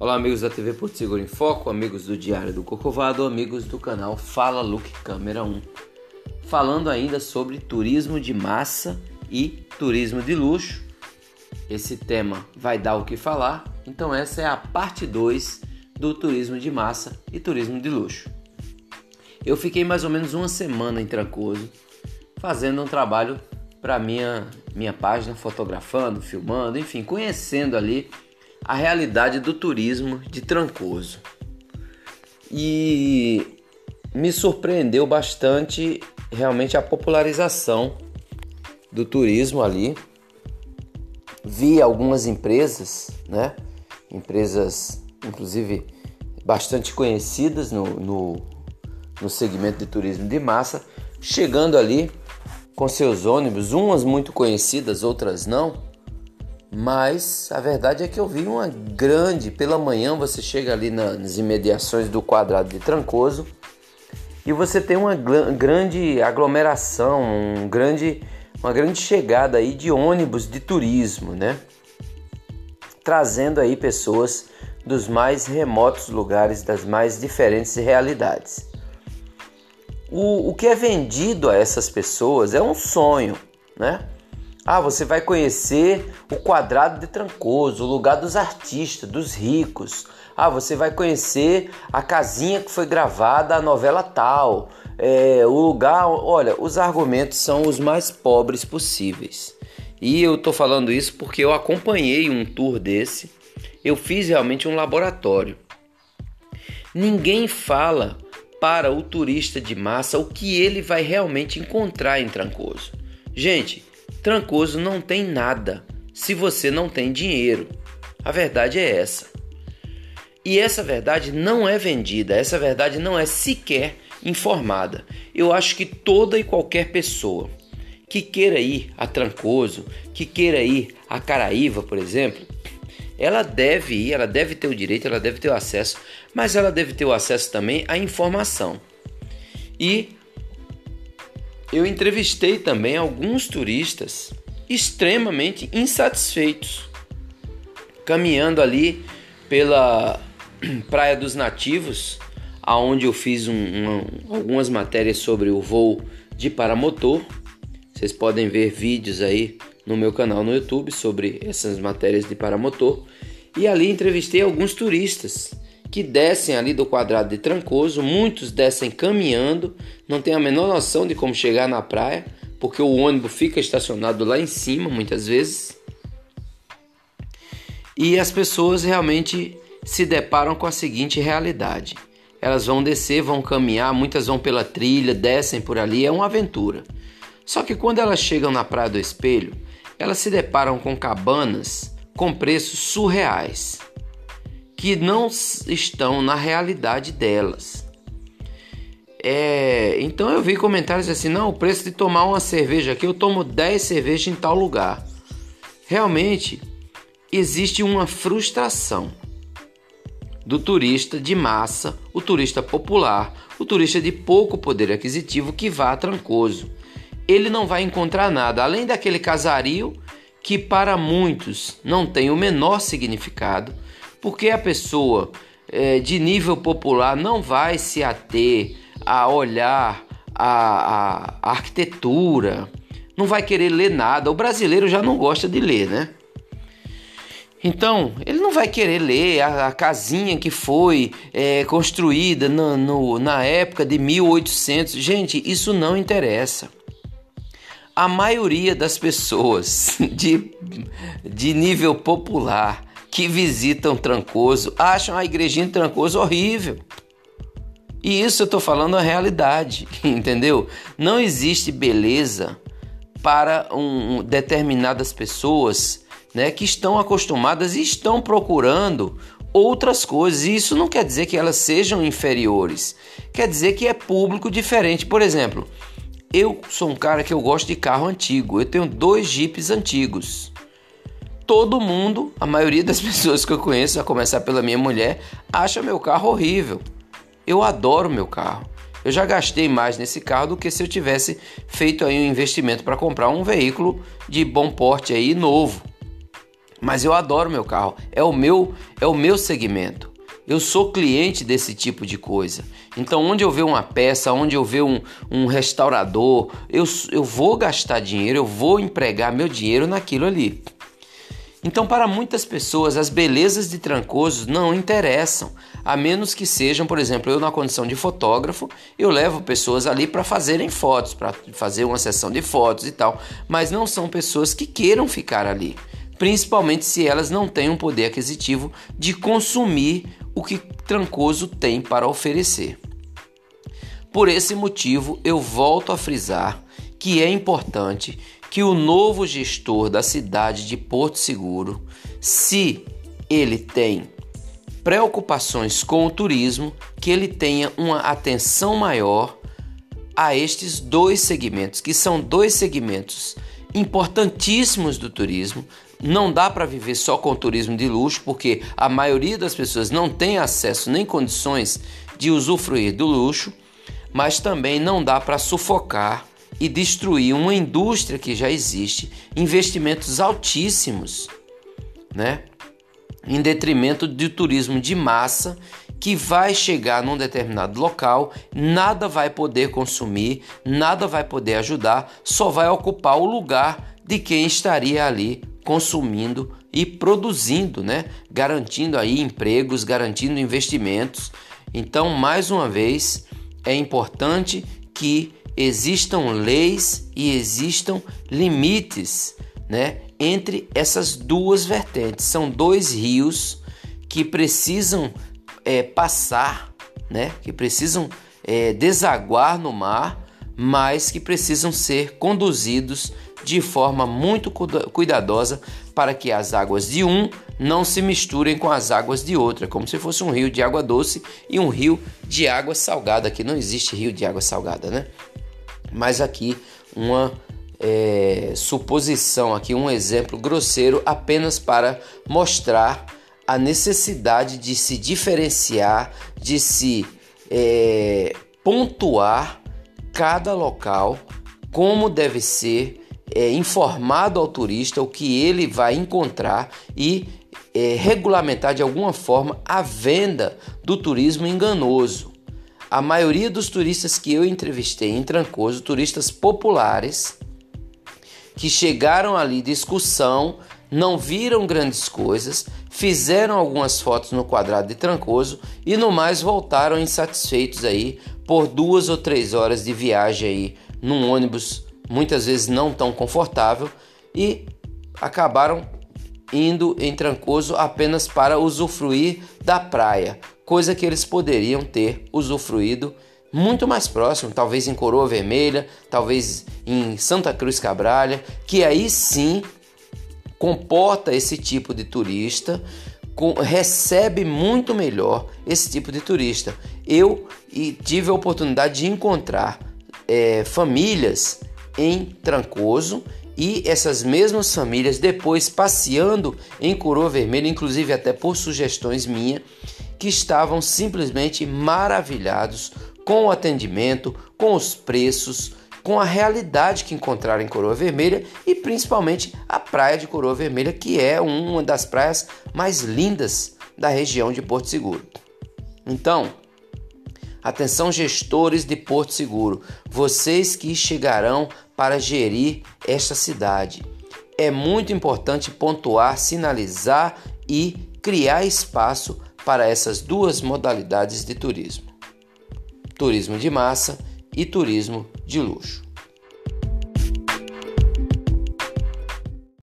Olá, amigos da TV Porto Seguro em Foco, amigos do Diário do Corcovado, amigos do canal Fala Look Câmera 1. Falando ainda sobre turismo de massa e turismo de luxo. Esse tema vai dar o que falar, então essa é a parte 2 do turismo de massa e turismo de luxo. Eu fiquei mais ou menos uma semana em Trancoso fazendo um trabalho para minha minha página, fotografando, filmando, enfim, conhecendo ali a realidade do turismo de Trancoso. E me surpreendeu bastante realmente a popularização do turismo ali. Vi algumas empresas, né? Empresas, inclusive, bastante conhecidas no, no, no segmento de turismo de massa, chegando ali com seus ônibus, umas muito conhecidas, outras não, mas a verdade é que eu vi uma grande. Pela manhã você chega ali nas imediações do quadrado de Trancoso e você tem uma grande aglomeração, um grande, uma grande chegada aí de ônibus de turismo, né? Trazendo aí pessoas dos mais remotos lugares, das mais diferentes realidades. O, o que é vendido a essas pessoas é um sonho, né? Ah, você vai conhecer o quadrado de Trancoso, o lugar dos artistas, dos ricos. Ah, você vai conhecer a casinha que foi gravada a novela tal. É, o lugar, olha, os argumentos são os mais pobres possíveis. E eu tô falando isso porque eu acompanhei um tour desse. Eu fiz realmente um laboratório. Ninguém fala para o turista de massa o que ele vai realmente encontrar em Trancoso. Gente, Trancoso não tem nada se você não tem dinheiro. A verdade é essa. E essa verdade não é vendida, essa verdade não é sequer informada. Eu acho que toda e qualquer pessoa que queira ir a Trancoso, que queira ir a Caraíva, por exemplo, ela deve ir, ela deve ter o direito, ela deve ter o acesso, mas ela deve ter o acesso também à informação. E eu entrevistei também alguns turistas extremamente insatisfeitos, caminhando ali pela Praia dos Nativos, aonde eu fiz um, um, algumas matérias sobre o voo de paramotor. Vocês podem ver vídeos aí no meu canal no YouTube sobre essas matérias de paramotor. E ali entrevistei alguns turistas que descem ali do quadrado de Trancoso, muitos descem caminhando, não tem a menor noção de como chegar na praia, porque o ônibus fica estacionado lá em cima muitas vezes. E as pessoas realmente se deparam com a seguinte realidade: elas vão descer, vão caminhar, muitas vão pela trilha, descem por ali, é uma aventura. Só que quando elas chegam na Praia do Espelho, elas se deparam com cabanas com preços surreais que não estão na realidade delas. É, então eu vi comentários assim: não, o preço de tomar uma cerveja aqui, eu tomo 10 cervejas em tal lugar. Realmente existe uma frustração do turista de massa, o turista popular, o turista de pouco poder aquisitivo que vá a Trancoso. Ele não vai encontrar nada além daquele casario que para muitos não tem o menor significado porque a pessoa é, de nível popular não vai se ater a olhar a, a, arquitetura, não vai querer ler nada. O brasileiro já não gosta de ler, né? Então, ele não vai querer ler a, a casinha que foi é, construída no, no, na época de 1800. Gente, isso não interessa. A maioria das pessoas de, de nível popular que visitam Trancoso acham a igrejinha de Trancoso horrível. E isso eu estou falando a realidade, entendeu? Não existe beleza para um, determinadas pessoas né, que estão acostumadas e estão procurando outras coisas. E isso não quer dizer que elas sejam inferiores, quer dizer que é público diferente. Por exemplo, eu sou um cara que eu gosto de carro antigo, eu tenho dois jipes antigos todo mundo, a maioria das pessoas que eu conheço, a começar pela minha mulher, acha meu carro horrível. Eu adoro meu carro. Eu já gastei mais nesse carro do que se eu tivesse feito aí um investimento para comprar um veículo de bom porte aí novo. Mas eu adoro meu carro, é o meu, é o meu segmento. Eu sou cliente desse tipo de coisa. Então, onde eu ver uma peça, onde eu ver um, um restaurador, eu, eu vou gastar dinheiro, eu vou empregar meu dinheiro naquilo ali. Então, para muitas pessoas, as belezas de Trancoso não interessam, a menos que sejam, por exemplo, eu na condição de fotógrafo, eu levo pessoas ali para fazerem fotos, para fazer uma sessão de fotos e tal, mas não são pessoas que queiram ficar ali, principalmente se elas não têm um poder aquisitivo de consumir o que Trancoso tem para oferecer. Por esse motivo, eu volto a frisar que é importante que o novo gestor da cidade de Porto Seguro, se ele tem preocupações com o turismo, que ele tenha uma atenção maior a estes dois segmentos, que são dois segmentos importantíssimos do turismo. Não dá para viver só com turismo de luxo, porque a maioria das pessoas não tem acesso nem condições de usufruir do luxo, mas também não dá para sufocar e destruir uma indústria que já existe, investimentos altíssimos, né? Em detrimento do turismo de massa que vai chegar num determinado local, nada vai poder consumir, nada vai poder ajudar, só vai ocupar o lugar de quem estaria ali consumindo e produzindo, né? Garantindo aí empregos, garantindo investimentos. Então, mais uma vez, é importante que existam leis e existam limites, né, entre essas duas vertentes. São dois rios que precisam é, passar, né, que precisam é, desaguar no mar, mas que precisam ser conduzidos de forma muito cuidadosa para que as águas de um não se misturem com as águas de outra, como se fosse um rio de água doce e um rio de água salgada, que não existe rio de água salgada, né? Mas aqui uma é, suposição, aqui um exemplo grosseiro apenas para mostrar a necessidade de se diferenciar, de se é, pontuar cada local, como deve ser é, informado ao turista o que ele vai encontrar e é, regulamentar de alguma forma a venda do turismo enganoso. A maioria dos turistas que eu entrevistei em Trancoso, turistas populares, que chegaram ali de excursão, não viram grandes coisas, fizeram algumas fotos no quadrado de Trancoso e no mais voltaram insatisfeitos aí por duas ou três horas de viagem aí num ônibus muitas vezes não tão confortável e acabaram indo em Trancoso apenas para usufruir da praia, coisa que eles poderiam ter usufruído muito mais próximo, talvez em Coroa Vermelha, talvez em Santa Cruz Cabralha, que aí sim comporta esse tipo de turista, com, recebe muito melhor esse tipo de turista. Eu tive a oportunidade de encontrar é, famílias em Trancoso e essas mesmas famílias depois passeando em Coroa Vermelha, inclusive até por sugestões minhas, que estavam simplesmente maravilhados com o atendimento, com os preços, com a realidade que encontraram em Coroa Vermelha e principalmente a praia de Coroa Vermelha, que é uma das praias mais lindas da região de Porto Seguro. Então, atenção gestores de Porto Seguro, vocês que chegarão para gerir esta cidade. É muito importante pontuar, sinalizar e criar espaço para essas duas modalidades de turismo: turismo de massa e turismo de luxo.